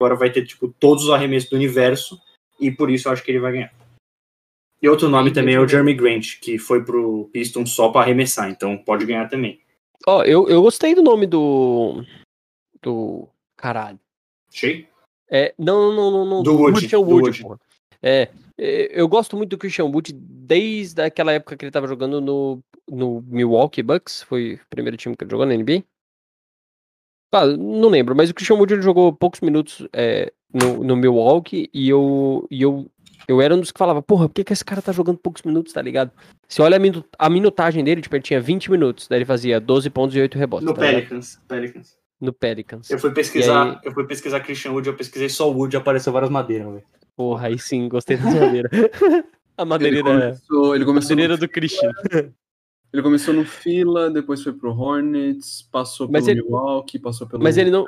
agora vai ter tipo todos os arremessos do universo e por isso eu acho que ele vai ganhar. E outro nome também é o Jeremy Grant, que foi pro Pistons só para arremessar, então pode ganhar também. Ó, oh, eu, eu gostei do nome do. Do. Caralho. Shea? É, não, não, não, não. Do Wood. Christian Wood, Wood. É, é, eu gosto muito do Christian Wood desde aquela época que ele tava jogando no, no Milwaukee Bucks. Foi o primeiro time que ele jogou na NBA. Ah, não lembro, mas o Christian Wood ele jogou poucos minutos é, no, no Milwaukee e eu, e eu, eu era um dos que falava, porra, por que, que esse cara tá jogando poucos minutos, tá ligado? Você olha a, minutagem dele, tipo, ele tinha 20 minutos, daí ele fazia 12 pontos e 8 rebotes. No tá Pelicans, Pelicans. No Pelicans. Eu fui pesquisar, aí... eu fui pesquisar Christian Wood, eu pesquisei só o Wood e apareceu várias madeiras, velho. Porra, aí sim, gostei das madeiras. a madeireira. Ele começou, ele começou madeireira no... do Christian. Ele começou no Fila, depois foi pro Hornets, passou mas pelo ele, Milwaukee, passou pelo. Mas ele não,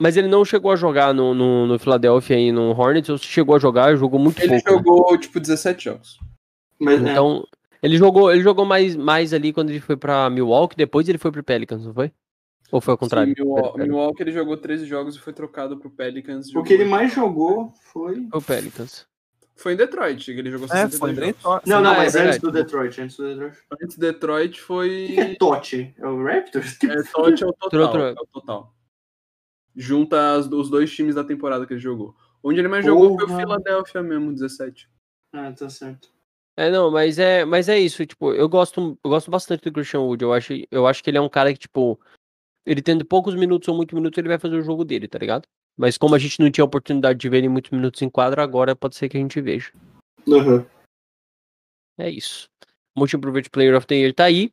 mas ele não chegou a jogar no, no, no Philadelphia e no Hornets, ou chegou a jogar, jogou muito ele pouco. Ele jogou né? tipo 17 jogos. Mas, é. então, é. ele jogou, ele jogou mais, mais ali quando ele foi para Milwaukee, depois ele foi pro Pelicans, não foi? Ou foi ao contrário? Sim, Milwaukee, Milwaukee ele jogou 13 jogos e foi trocado pro Pelicans. O que ele mais jogou foi o Pelicans. Foi em Detroit, ele jogou é, foi em Detroit. Não, não, ah, mas é antes do Detroit, antes do Detroit. Antes do Detroit foi... O que é TOT? É o Raptors? É, TOT é o total, é o total. Junta as, os dois times da temporada que ele jogou. Onde ele mais Porra. jogou foi o Philadelphia mesmo, 17. Ah, tá certo. É, não, mas é, mas é isso, tipo, eu gosto, eu gosto bastante do Christian Wood, eu acho, eu acho que ele é um cara que, tipo, ele tendo poucos minutos ou muitos minutos, ele vai fazer o jogo dele, tá ligado? Mas como a gente não tinha oportunidade de ver ele muitos minutos em quadra, agora pode ser que a gente veja. Uhum. É isso. Most Improved Player of the Year tá aí.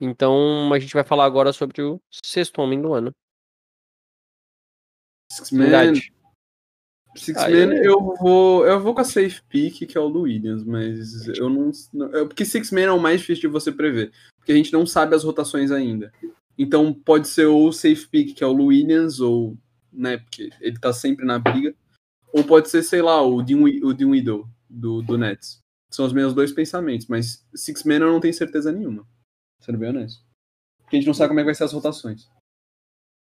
Então a gente vai falar agora sobre o sexto homem do ano. Six Man. Six ah, Man, eu... eu... vou. Eu vou com a safe pick, que é o do Williams, mas eu não. não porque Six Man é o mais difícil de você prever. Porque a gente não sabe as rotações ainda. Então pode ser ou o safe pick, que é o Williams, ou né? Porque ele tá sempre na briga. Ou pode ser, sei lá, o Dean, o Dean Widow do, do Nets. São os meus dois pensamentos, mas Six Man eu não tenho certeza nenhuma. Sendo bem honesto. Porque a gente não sabe como é que vai ser as rotações.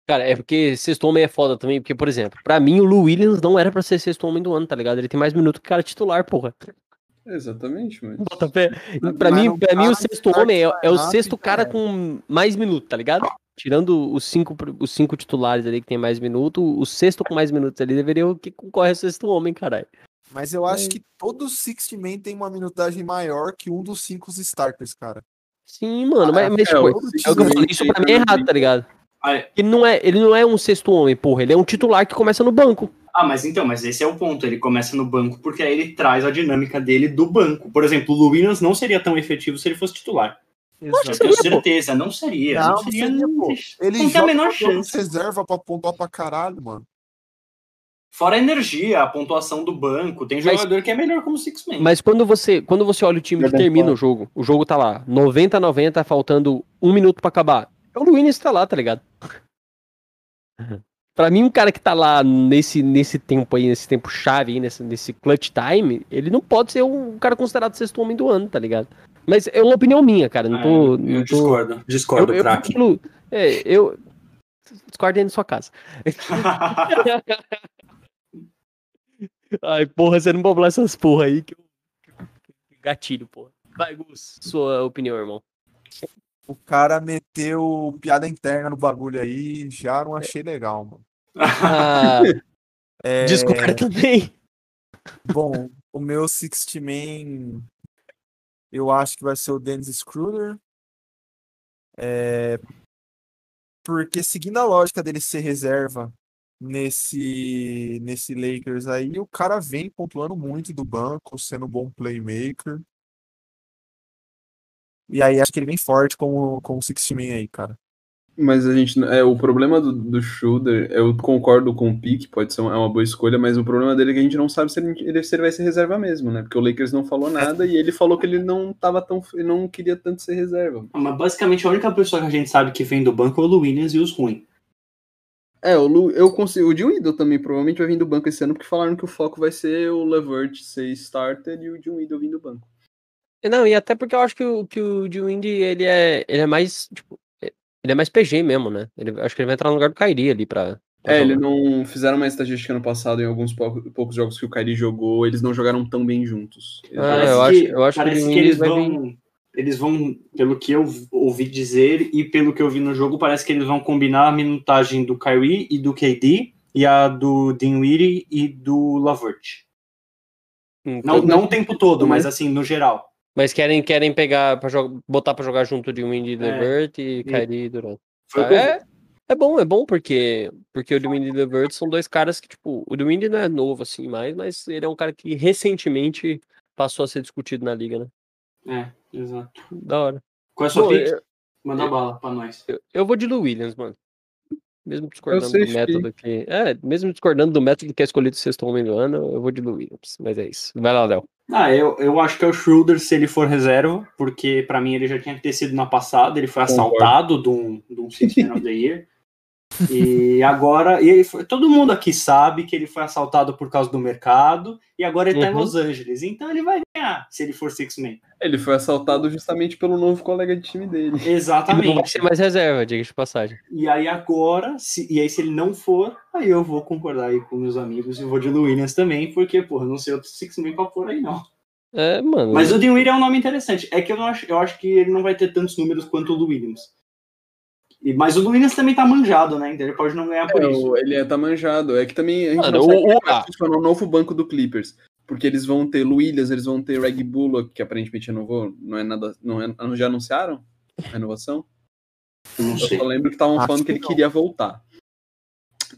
Cara, é porque sexto homem é foda também, porque, por exemplo, pra mim o Lou Williams não era pra ser sexto homem do ano, tá ligado? Ele tem mais minutos que cara titular, porra. Exatamente, mas. Bota pé. Pra mim, pra mim o sexto homem é, é o sexto cara com mais minutos, tá ligado? Tirando os cinco, os cinco titulares ali que tem mais minutos, o sexto com mais minutos ali deveria o que concorre ao sexto homem, caralho. Mas eu acho é. que todo Sixth Man tem uma minutagem maior que um dos cinco starters, cara. Sim, mano, mas, mas é, tipo, é o que eu falei, isso pra mim é errado, tá ligado? Ah, é. Ele não, é, ele não é um sexto homem, porra, ele é um titular que começa no banco. Ah, mas então, mas esse é o ponto. Ele começa no banco porque aí ele traz a dinâmica dele do banco. Por exemplo, o Williams não seria tão efetivo se ele fosse titular. Exato. Eu tenho certeza, não seria. Não, não seria, não seria, pô. Ele não tem a menor chance. reserva pra pontuar pra caralho, mano. Fora a energia, a pontuação do banco, tem jogador mas, que é melhor como six man. Mas quando você, quando você olha o time que termina o jogo, o jogo tá lá, 90 90, faltando um minuto para acabar. É o Luiz tá lá, tá ligado? Pra mim, um cara que tá lá nesse, nesse tempo aí, nesse tempo chave aí, nesse, nesse clutch time, ele não pode ser um cara considerado sexto homem do ano, tá ligado? Mas é uma opinião minha, cara. Não tô. É, não tô... discordo, discordo, eu, craque. Eu, é, eu. Discordo aí na sua casa. Ai, porra, você não pode falar essas porra aí que eu. Gatilho, porra. Vai, Gus, sua opinião, irmão. O cara meteu piada interna no bagulho aí, já não achei legal, mano. Ah, é... Discordo também. Bom, o meu Sixth Man, eu acho que vai ser o Dennis Schroeder. É... Porque seguindo a lógica dele ser reserva nesse, nesse Lakers aí, o cara vem pontuando muito do banco, sendo um bom playmaker. E aí acho que ele vem forte com, com o Sixth Man aí, cara. Mas a gente. É, o problema do, do Schroeder, eu concordo com o Pique, pode ser uma, é uma boa escolha, mas o problema dele é que a gente não sabe se ele, ele- se ele vai ser reserva mesmo, né? Porque o Lakers não falou nada e ele falou que ele não tava tão. ele não queria tanto ser reserva. Ah, Mas basicamente a única pessoa que a gente sabe que vem do banco é o Lu Williams e os ruins. É, o Lu, eu consigo. O Jim Idol também provavelmente vai vir do banco esse ano, porque falaram que o foco vai ser o Levert ser starter e o Jim Idol vir do banco. Não, e até porque eu acho que o, que o Windy, ele é, ele é mais, tipo, ele é mais PG mesmo, né? Ele, acho que ele vai entrar no lugar do Kairi ali pra... pra É, jogar. ele não fizeram uma estatística no passado em alguns pou- poucos jogos que o Kyrie jogou, eles não jogaram tão bem juntos. Eles Ah, eu acho- eu acho que parece que, Windy eles vão. Eles vão, pelo que eu ouvi dizer e pelo que eu vi no jogo, parece que eles vão combinar a minutagem do Kyrie e do KD e a do Dinwiddie e do Lavert. Então, Não, não o tempo todo, mas assim, no geral. Mas querem, querem pegar, pra botar pra jogar junto de Windy É. Levert e Kairi e Durant. Eu vi. É, é bom, é bom, porque, porque o Dewey e Levert são dois caras que, tipo, o Dewey não é novo assim mais, mas ele é um cara que recentemente passou a ser discutido na liga, né? É, exato. Da hora. Qual é a sua Bom, pick? eu, Manda bala pra nós. eu- eu vou de Lou Williams, mano. Mesmo discordando do método que. É, mesmo discordando do método que é escolhido o sexto homem do ano, eu vou de Lou Williams. Mas é isso. Vai lá, Léo. Ah, eu, eu acho que é o Schroeder se ele for reserva, porque pra mim ele já tinha que ter sido na passada, ele foi assaltado de um, de um Six Man of the Year. E agora, e ele foi- todo mundo aqui sabe que ele foi assaltado por causa do mercado, e agora ele tá em Uhum. Los Angeles, então ele vai ganhar se ele for Six Man. Ele foi assaltado justamente pelo novo colega de time dele. Ele não vai Exatamente. ser mais reserva, diga de passagem. E aí agora, se, e aí se ele não for, aí eu vou concordar aí com meus amigos e vou de Lou Williams também, porque, porra, não sei outro Six Man pra pôr aí não. É, mano. Mas o Dinwiddie é um nome interessante. É que eu, não acho, eu acho que ele não vai ter tantos números quanto o do Williams. E, mas o do Williams também tá manjado, né? Então ele pode não ganhar por É, isso. ele é, tá manjado. É que também a gente Mano, não o- o- vai ah. funcionar o novo banco do Clippers. Porque eles vão ter Williams, eles vão ter Reg Bullock, que aparentemente renovou. Não é nada. Não é, já anunciaram a renovação? Não Eu sei. só lembro que estavam falando que que ele não. queria voltar.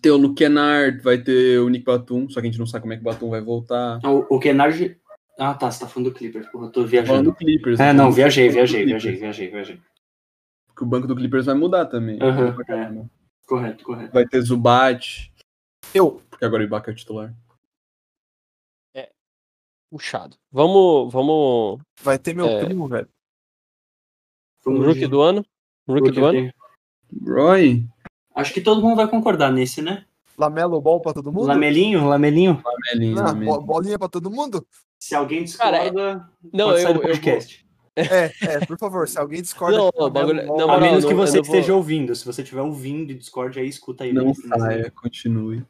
Tem o Luke Kennard, vai ter o Nick Batum, só que a gente não sabe como é que o Batum vai voltar. O, o Kennard. Ah, tá. Você tá falando do Clippers. Porra, eu tô Tô falando viajando. do Clippers. É, tô não, viajei, viajei, viajei, viajei, viajei. Porque o banco do Clippers vai mudar também. Aham, Pra caramba. Correto, correto. Vai ter Zubat, Eu, porque agora o Ibaka é o titular. Puxado. Vamos. Vamos. vai ter meu É. primo, velho. Vamos Rookie do ano? Rookie Rookie do eu ano? Roy? Acho que todo mundo vai concordar nesse, né? Lamelo Ball pra todo mundo? Lamelinho, lamelinho. Melinho, Ah, Melinho. bo- bolinha pra todo mundo? Se alguém Cara, discorda, Não, pode eu, sair do eu podcast. É, é, por favor, se alguém discorda. Não, que o o bagulho- Ball- não, A menos que não- você não vou- esteja ouvindo. Se você estiver ouvindo e Discord, aí escuta aí. Não saia, continue.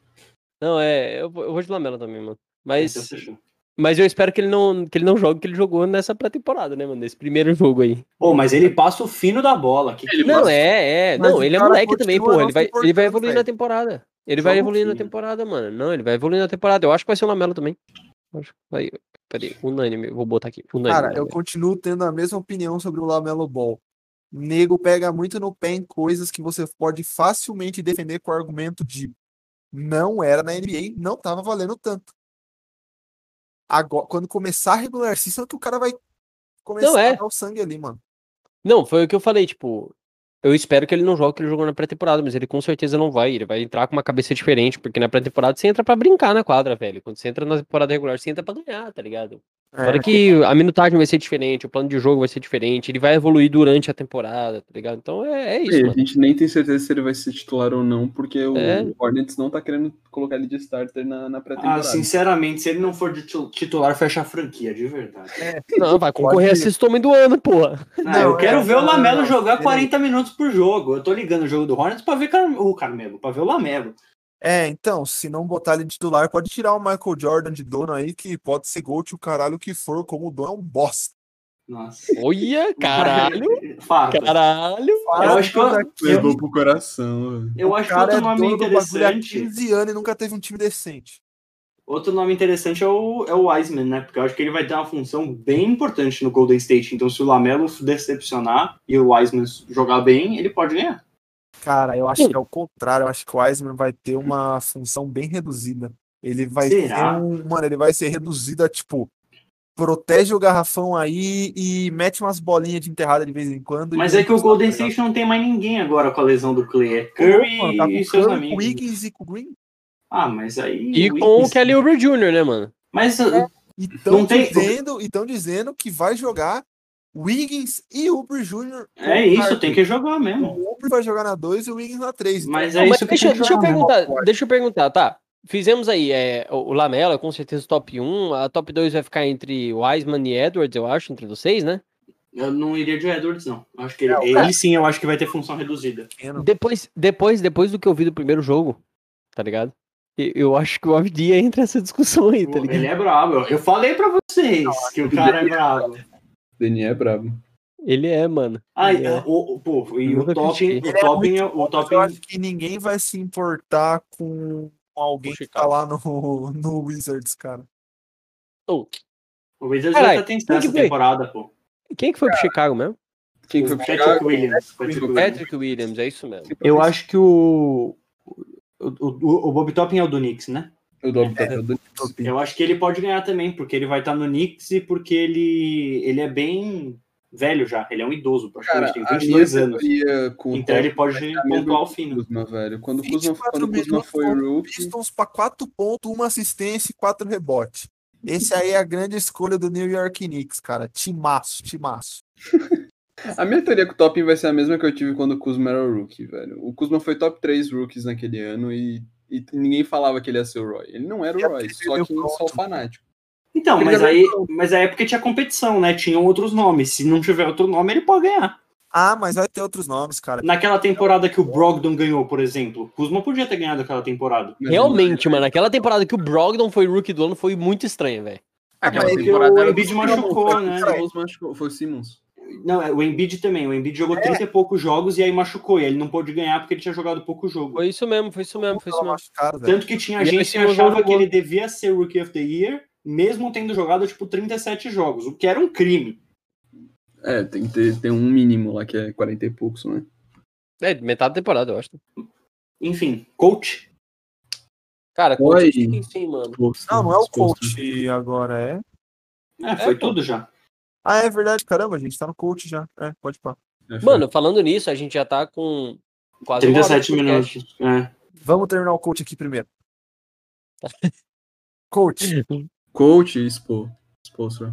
Não, é. Eu vou, eu vou de Lamela também, mano. Então, Mas, fechou. mas eu espero que ele não, que ele não jogue o que ele jogou nessa pré-temporada, né, mano? Nesse primeiro jogo aí. Pô, mas ele passa o fino da bola. Que que Não, passa? é, é. Mas Não, ele é moleque também, não Ele vai, ele vai evoluir na temporada. Ele vai evoluir na temporada, mano. Não, ele vai evoluir na temporada. Eu acho que vai ser o Lamelo também. Acho. Vai, peraí, unânime. Vou botar aqui. Unânime. Cara, eu continuo tendo a mesma opinião sobre o Lamelo Ball. Nego pega muito no pé em coisas que você pode facilmente defender com o argumento de não era na NBA, não tava valendo tanto. Agora, quando começar a regular season, que o cara vai começar Não, é. a dar o sangue ali, mano. Não, foi o que eu falei, tipo. Eu espero que ele não jogue o que ele jogou na pré-temporada, mas ele com certeza não vai. Ele vai entrar com uma cabeça diferente, porque na pré-temporada você entra pra brincar na quadra, velho. Quando você entra na temporada regular, você entra pra ganhar, tá ligado? É, Fora que a minutagem vai ser diferente, o plano de jogo vai ser diferente, ele vai evoluir durante a temporada, tá ligado? Então é, é isso, E a gente nem tem certeza se ele vai ser titular ou não, porque o É. Hornets não tá querendo colocar ele de starter na, na Ah, pré-temporada. sinceramente, se ele não for de tu- titular, fecha a franquia, de verdade. Não, vai concorrer a sexto homem do ano, porra. Ah, Não, eu quero é, ver o Lamelo não, jogar ele- 40 minutos por jogo. Eu tô ligando o jogo do Hornets pra ver Car- o Carmelo, pra ver o Lamelo. É, então, se não botar ele de titular, pode tirar o Michael Jordan de dono aí, que pode ser Gold o caralho que for, como o dono é um bosta. Nossa. Olha, caralho, Fato. caralho. Eu acho que eu- Levou pro coração, velho. Eu o acho que cara outro é nome bagulho há interessante. 15 anos e nunca teve um time decente. Outro nome interessante é o, é o Wiseman, né? Porque eu acho que ele vai ter uma função bem importante no Golden State. Então, se o Lamelo decepcionar e o Wiseman jogar bem, ele pode ganhar. Cara, eu acho que é o contrário. Eu acho que o Wiseman vai ter uma função bem reduzida. Ele vai Será? ter um. Mano, ele vai ser reduzido a tipo. protege o garrafão aí e mete umas bolinhas de enterrada de vez em quando. Mas e é que o Golden State não tem mais ninguém agora com a lesão do Clay. É Curry ligado? Mano, tá com e o seus Curry, com amigos. Wiggins e com o Green. Ah, mas aí. E o com o Wiggins- Kelly Oubre Jr., né, mano? Mas E estão Não tem- dizendo, e tão dizendo que vai jogar Wiggins e Uber Jr. é isso, tem que jogar mesmo. O Uber vai jogar na 2 e o Wiggins na 3. Mas Não, é mas isso que deixa, tem que deixa eu jogar, perguntar, deixa eu perguntar, tá? Fizemos aí, é, o Lamela, com certeza top 1, a top 2 vai ficar entre Wiseman e Edwards, eu acho, entre vocês, né? Eu não iria de Edwards, não. Eu Acho que ele, É, o ele sim, eu acho que vai ter função reduzida. Depois, depois, depois do que eu vi do primeiro jogo, tá ligado? Eu acho que o Avdia entra nessa discussão aí, tá ligado? Ele é brabo. Eu falei pra vocês que o cara é brabo. Deni é brabo. Ele é, mano. Ai, Ele é. o, o, pô, e o Topping, o Topping, é- o Topping, eu acho que ninguém vai se importar com alguém que tá lá no, no Wizards, cara. Oh, o Wizards estar tensando quem que essa foi? temporada, pô. quem que foi pro Chicago mesmo? Quem O foi pro Patrick Chicago? Williams. Patrick Williams. Patrick Williams, é isso mesmo. Eu acho que o. O, o, o Bob Topping é o do Knicks, né? O tá todo- Eu acho que ele pode ganhar também, porque ele vai estar no Knicks e porque ele, ele é bem velho já. Ele é um idoso, Cara, praticamente, tem a minha 22 anos. Então ele pode pontuar o do fino. Kuzma, velho. Quando o Kuzma, 24 quando o Kuzma foi rookie, Pistons pra 4 pontos, 1 assistência e 4 rebotes. Esse aí é a grande escolha do New York Knicks, cara. Timaço, timaço. A minha teoria com o Topping vai ser a mesma que eu tive quando o Kuzma era o rookie, velho. O Kuzma foi top 3 rookies naquele ano e, e ninguém falava que ele ia ser o Roy. Ele não era o É Roy, só ele que só o fanático. Então, Ele mas aí, mas aí é porque tinha competição, né? Tinham outros nomes. Se não tiver outro nome, ele pode ganhar. Ah, mas vai ter outros nomes, cara. Naquela temporada que o Brogdon ganhou, por exemplo, o Kuzma podia ter ganhado aquela temporada. Realmente, mano, aquela temporada que o Brogdon foi rookie do ano foi muito estranha, velho. Aquela mas temporada o Embiid machucou, né? Foi o Simmons Não, é, o Embiid também. O Embiid jogou 30 e poucos jogos e aí machucou. E aí ele não pôde ganhar porque ele tinha jogado pouco jogo. Foi isso mesmo, foi isso mesmo, foi isso mesmo. machucado. Tanto que tinha E gente que achava que ele devia ser Rookie of the Year, mesmo tendo jogado, tipo, 37 jogos, o que era um crime. É, tem que ter, ter um mínimo lá que é 40 e poucos, né? É, metade da temporada, eu acho. Enfim, coach. Cara, Oi. sim, sim, mano. Não, não é o coach agora, é. É, foi pô. tudo já. Ah, é verdade, caramba, a gente tá no coach já. É, pode pá. É. Mano, falando nisso, a gente já tá com quase uma hora 37 de podcast. minutos. É. Vamos terminar o coach aqui primeiro. Coach, Coach e Expo. Expostra.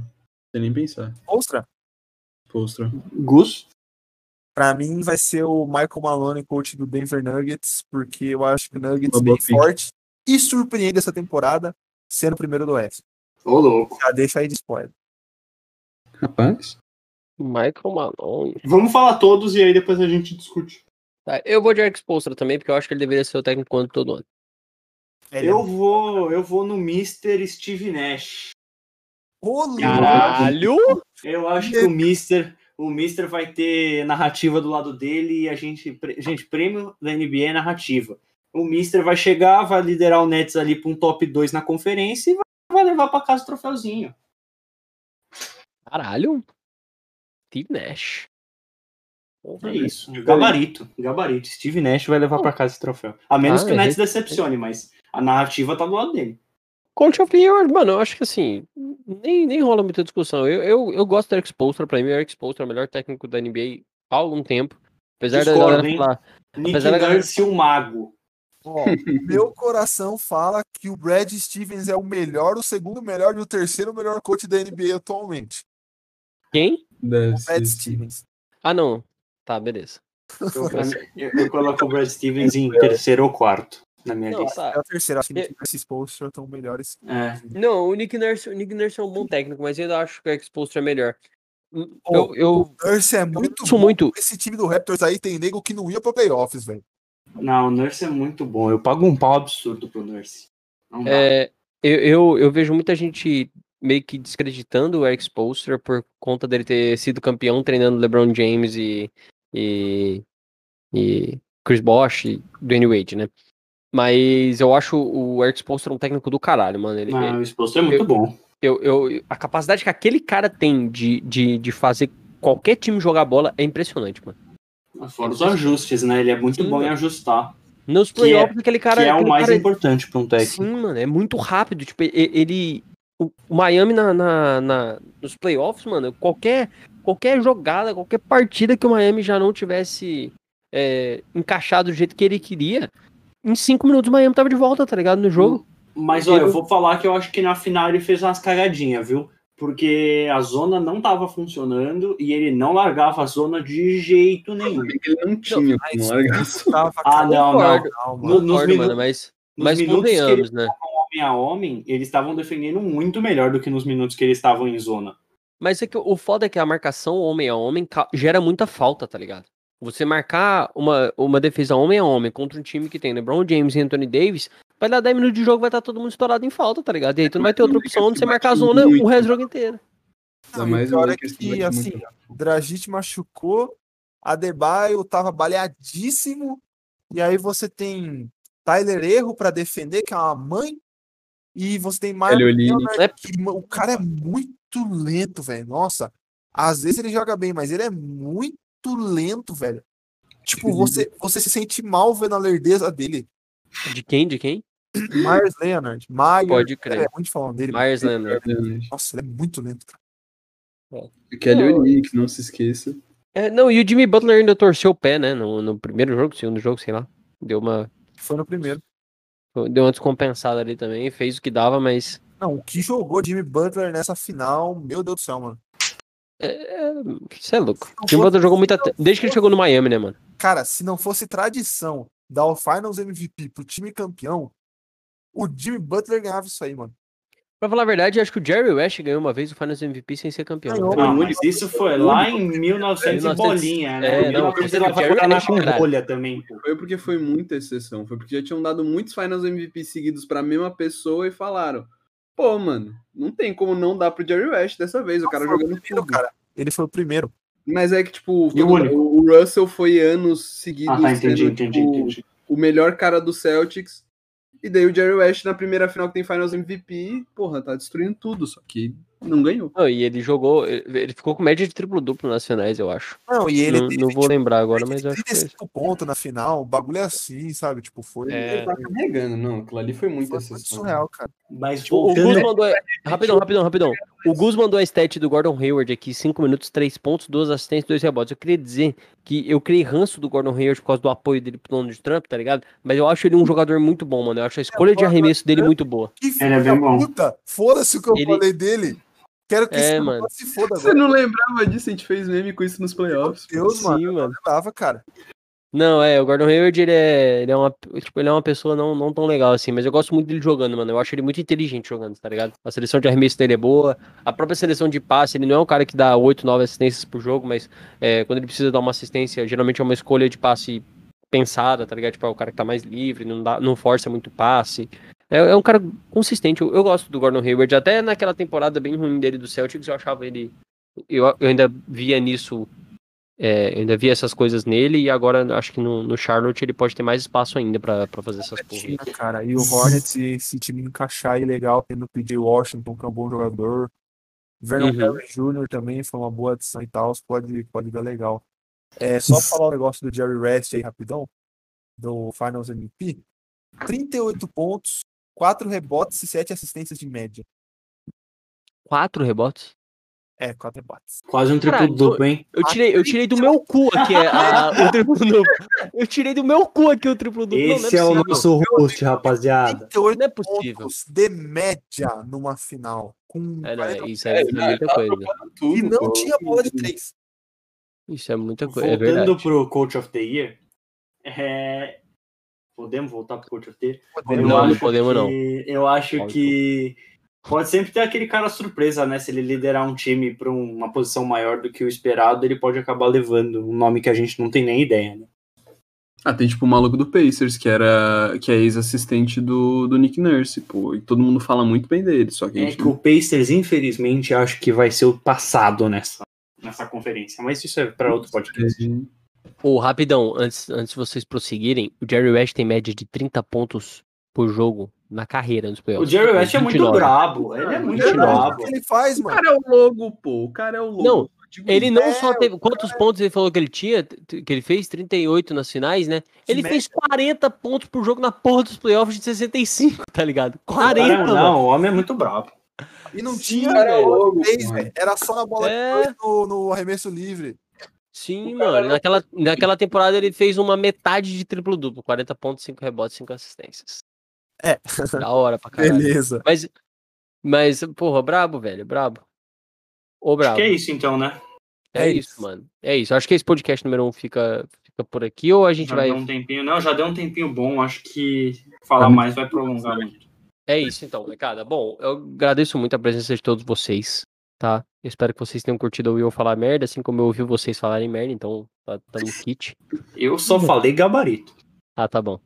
Sem nem pensar. Ostra, Expostra. Gus? pra mim vai ser o Michael Malone, coach do Denver Nuggets, porque eu acho que o Nuggets bem pick. forte e surpreende essa temporada, sendo o primeiro do Oeste. Ô, louco. Já deixa aí de spoiler. Rapaz. Michael Malone. Vamos falar todos e aí depois a gente discute. Tá, eu vou de Eric Spoelstra também, porque eu acho que ele deveria ser o técnico quanto todo ano. Ele é Eu vou, eu vou no Mr. Steve Nash. Caralho! Eu acho que o Mister, o Mister vai ter narrativa do lado dele e a gente, gente, prêmio da NBA é narrativa. O Mister vai chegar, vai liderar o Nets ali para um top 2 na conferência e vai, vai levar para casa o troféuzinho. Caralho! Steve Nash. Porra, É isso. Gabarito, gabarito. Steve Nash vai levar para casa esse troféu. A menos Ah, que o é Nets gente- decepcione, mas a narrativa tá do lado dele. Coach of the Year, mano, eu acho que assim, nem, nem rola muita discussão. Eu, eu, eu gosto do Eric Spoelstra, pra mim o Eric Spoelstra é o melhor técnico da NBA há algum tempo. Apesar da Discordo, galera hein? falar, Nick Apesar da galera- o mago. Ó, meu coração fala que o Brad Stevens é o melhor, o segundo melhor e o terceiro melhor coach da NBA atualmente. Quem? Deve O Brad ser. Stevens. Ah, não. Tá, beleza. Eu, eu- eu coloco o Brad Stevens em terceiro ou quarto na minha Não, lista. tá. É o terceiro, acho que É. esses posts estão melhores. É. Não, o Nick Nurse, o Nick Nurse é um bom técnico, mas eu ainda acho que o Spoelstra é melhor. Pô, Eu, eu, Nurse é muito bom. muito. Esse time do Raptors aí tem nego que não ia pra playoffs, velho. Não, o Nurse é muito bom. Eu pago um pau absurdo pro Nurse. Não dá. É, eu, eu, eu vejo muita gente meio que descreditando o Eric Spoelstra por conta dele ter sido campeão treinando LeBron James e, e, e Chris Bosh e Dwayne Wade, né? Mas eu acho o Eric Spoelstra um técnico do caralho, mano. Ele, Não, o exposto é muito eu- bom. eu, eu, a capacidade que aquele cara tem de, de, de fazer qualquer time jogar bola é impressionante, mano. Fora os ajustes, né? Ele é muito Sim, bom em mano. ajustar. Nos é- playoffs, aquele cara. que é o mais cara- importante para um técnico. Sim, mano, é muito rápido. Tipo, ele. O o Miami na, na- na- nos playoffs, mano, qualquer, qualquer jogada, qualquer partida que o Miami já não tivesse é, encaixado do jeito que ele queria, em cinco minutos o Miami tava de volta, tá ligado? No jogo. Mas olha, eu vou falar que eu acho que na final ele fez umas cagadinhas, viu? Porque a zona não tava funcionando e ele não largava a zona de jeito nenhum. Ele não tinha como Mas largar. tava, Ah, cara, não, não. Concordo. não. No- nos mano, mas, nos mas minutos convenhamos, né? Homem a homem, eles estavam defendendo muito melhor do que nos minutos que eles estavam em zona. Mas é que o foda é que a marcação homem a homem gera muita falta, tá ligado? Você marcar uma, uma defesa homem a homem contra um time que tem LeBron James e Anthony Davis, vai dar 10 minutos de jogo, vai estar todo mundo estourado em falta, tá ligado? E aí tu não vai ter outra opção de você marcar a zona Muito. o resto do jogo inteiro. Não, mais o pior o é que, bate assim, muito. Dragic machucou, Adebayo tava baleadíssimo, e aí você tem Tyler Erro pra defender, que é uma mãe, e você tem Kelly Olynyk. Leonard, É. o cara é muito lento, velho. Nossa, às vezes ele joga bem, mas ele é muito lento, velho. Tipo, você, você se sente mal vendo a lerdeza dele. De quem? De quem? Myers Leonard, Myers, Pode é crer. muito falando dele. Myers Leonard. Nossa, ele é muito lento, cara. Kelly Olynyk, não se esqueça. É, não, e o Jimmy Butler ainda torceu o pé, né? No, no primeiro jogo, segundo jogo, sei lá. Deu uma, Foi no primeiro. Deu uma descompensada ali também, fez o que dava, mas. Não, o que jogou Jimmy Butler nessa final, meu Deus do céu, mano. Isso é louco. O Jimmy Butler jogou muito até. Desde que ele chegou no Miami, né, mano? Cara, se não fosse tradição dar o Finals MVP pro time campeão, o Jimmy Butler ganhava isso aí, mano. Pra falar a verdade, acho que o Jerry West ganhou uma vez o Finals MVP sem ser campeão. Ganhou, né? Não, mas isso foi lá em 1900 e 1900. bolinha, né? É, não, 1900 o ela vai Jerry jogar na bolha também. Foi porque foi muita exceção. Foi porque já tinham dado muitos Finals MVP seguidos pra mesma pessoa e falaram: pô, mano, não tem como não dar pro Jerry West dessa vez. O cara Foi jogando primeiro, tudo. cara. Ele foi o primeiro. Mas é que, tipo, o o Russell foi anos seguidos Ah, tá, entendi, sendo, entendi, tipo, entendi. o melhor cara do Celtics. E daí o Jerry West na primeira final que tem Finals MVP, porra, tá destruindo tudo, só que não ganhou. Não, e ele jogou. Ele ele ficou com média de triplo-duplo nas finais, eu acho. Não, e ele não, teve, não vou tipo, lembrar agora, ele mas eu acho que foi. 35 pontos na final, o bagulho é assim, sabe? Tipo, foi, É. Ele tá carregando, não. Aquilo ali foi foi muito exceção. surreal, cara. Mas Tipo, o Gus mandou. Rapidão, rapidão, rapidão. O Gus mandou a stat do Gordon Hayward aqui: 5 minutos, 3 pontos, 2 assistências, 2 rebotes. Eu queria dizer que eu criei ranço do Gordon Hayward por causa do apoio dele pro Donald Trump, tá ligado? Mas eu acho ele um jogador muito bom, mano. Eu acho a escolha de arremesso dele muito boa. Que Ele é bem bom. puta! Foda-se o que eu Ele- falei dele. Quero que É, esse mano. se foda Você agora. não lembrava disso? A gente fez meme com isso nos playoffs. Meu Deus, mano. Sim, Eu mano. lembrava, cara. Não, é, o Gordon Hayward, ele é, ele é uma, tipo, ele é uma pessoa não, não tão legal assim, mas eu gosto muito dele jogando, mano. Eu acho ele muito inteligente jogando, tá ligado? A seleção de arremesso dele é boa, a própria seleção de passe, ele não é um cara que dá 8, 9 assistências por jogo, mas é, quando ele precisa dar uma assistência, geralmente é uma escolha de passe pensada, tá ligado? Tipo, é o cara que tá mais livre, não, dá, não força muito passe. É, é um cara consistente, eu, eu gosto do Gordon Hayward, até naquela temporada bem ruim dele do Celtics, eu achava ele. Eu, eu ainda via nisso é, eu ainda vi essas coisas nele e agora acho que no, no Charlotte ele pode ter mais espaço ainda pra, pra fazer essas. Tinha, cara. E o Hornets, se esse time encaixar aí legal, tendo o PJ Washington, que é um bom jogador. Vernon Uhum. Harris Jr. também foi uma boa adição e tal, pode, pode dar legal. É, só falar o negócio do Jerry West aí rapidão, do Finals MVP. 38 pontos, 4 rebotes e 7 assistências de média. Quatro rebotes? É, 4 rebotes. Quase um triplo duplo, hein? Eu tirei, eu tirei do meu cu aqui é, a- o triplo duplo. Eu tirei do meu cu aqui o triplo duplo. Não, não Esse é o nosso host, rapaziada. 38 Não é possível. de média numa final. Com É, não, é, 40 isso é, é muita coisa. E não tinha bola de 3. Isso é muita coisa. É Voltando verdade. pro Coach of the Year, é... podemos voltar pro Coach of the Year? Não, Eu não acho podemos, não. que- Eu acho Pode. que pode sempre ter aquele cara surpresa, né? Se ele liderar um time para uma posição maior do que o esperado, ele pode acabar levando um nome que a gente não tem nem ideia, né? Ah, tem tipo o maluco do Pacers, que era. que é ex-assistente do, do Nick Nurse, pô. E todo mundo fala muito bem dele, só que a É que o Pacers, infelizmente, acho que vai ser o passado nessa, nessa conferência. Mas isso é para outro podcast. não. Ô, rapidão, antes, antes de vocês prosseguirem, o Jerry West tem média de 30 pontos por jogo na carreira nos O playoffs. Jerry West é muito 29. brabo. Ele é muito 29. O brabo. ele faz, O mano? cara é o logo, pô. O cara é o logo. Não, Ele não É, só teve. o Quantos pontos ele falou que ele tinha? Que ele fez? 38 nas finais, né? Ele fez 40 pontos por jogo na porra dos playoffs de 65, tá ligado? 40, Cara, mano. não, o homem é muito brabo. E não Sim, tinha cara é três, mano. velho. Era só na bola É. no, no arremesso livre. Sim, O cara mano. não- Naquela, naquela temporada ele fez uma metade de triplo-duplo. 40 pontos, 5 rebotes, 5 assistências. É. Da hora pra caralho. Beleza. Mas, mas, porra, brabo, velho, brabo. Ô, Acho brabo. que é isso então, né? É É isso, isso. mano. É isso. Acho que esse podcast número 1 um fica, fica por aqui ou a gente já vai. deu um tempinho. Não, já deu um tempinho bom. Acho que falar Tá mais vai prolongar muito. É isso então, molecada. Bom, eu agradeço muito a presença de todos vocês, tá? Eu espero que vocês tenham curtido ouvir eu falar merda, assim como eu ouvi vocês falarem merda, então tá, tá no kit. Eu só falei gabarito. Ah, tá bom.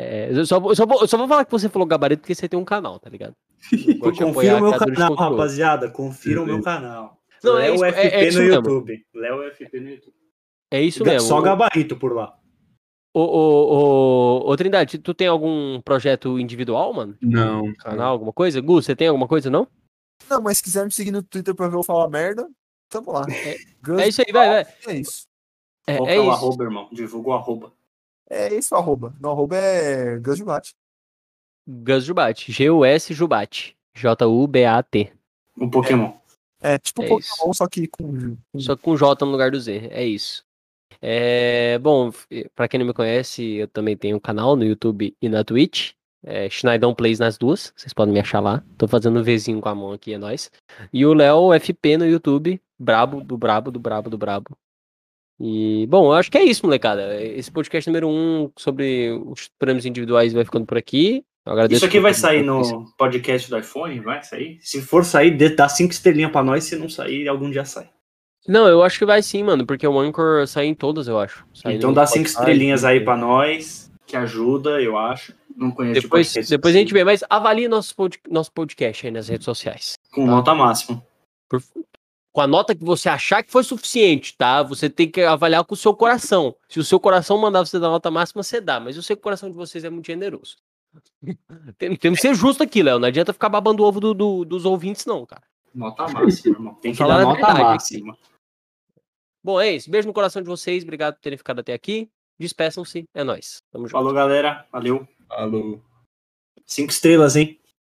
É, eu, só, vou- eu só vou, eu só vou falar que você falou gabarito porque você tem um canal, tá ligado? Confira o meu canal, rapaziada. Confira o meu canal. Não, é Léo isso- é- FP é isso no mesmo. YouTube. Léo FP no YouTube. É isso mesmo. Só gabarito por lá. Ô, ô, ô, ô, Trindade, tu tem algum projeto individual, mano? Não. Canal, alguma coisa? Gu, você tem alguma coisa, não? Não, mas se quiser me seguir no Twitter pra ver eu falar merda, tamo lá. Gus- É isso aí, vai, vai. É isso. É, é é o isso. arroba, irmão? Divulga o arroba. É isso arroba. No arroba é Gus Jubate. Gus Jubate. G-U-S Jubate. J-U-B-A-T. O Pokémon. É tipo É Pokémon, só que com. Só com J no lugar do Z. É isso. É, bom, f- pra quem não me conhece, eu também tenho um canal no YouTube e na Twitch. É, Schneidão Plays nas duas. Vocês podem me achar lá. Tô fazendo um Vzinho com a mão aqui, é nóis. E o Léo FP no YouTube. Brabo, do brabo, do brabo, do brabo. E, bom, eu acho que é isso, molecada. Esse podcast número um sobre os prêmios individuais vai ficando por aqui. Eu agradeço Isso aqui vai sair no podcast do iPhone? Vai sair? Se for sair, dá cinco estrelinhas pra nós. Se não sair, algum dia sai. Não, eu acho que vai sim, mano, porque o Anchor sai em todas, eu acho. Sai Então dá cinco estrelinhas aí pra nós, que ajuda, eu acho. Não conheço de Depois, podcast depois a gente assim, vê, mas avalie nosso, pod, nosso podcast aí nas redes sociais. Com nota máxima. Por- com a nota que você achar que foi suficiente, tá? Você tem que avaliar com o seu coração. Se o seu coração mandar você dar nota máxima, você dá. Mas eu sei que o coração de vocês é muito generoso. Tem- Temos que ser justo aqui, Léo. Não adianta ficar babando o ovo do- do- dos ouvintes, não, cara. Nota máxima, irmão. Tem que Falar dar nota verdade máxima. Bom, é isso. Beijo no coração de vocês. Obrigado por terem ficado até aqui. Despeçam-se. É nóis. Tamo junto. Falou, galera. Valeu. Alô. Cinco estrelas, hein?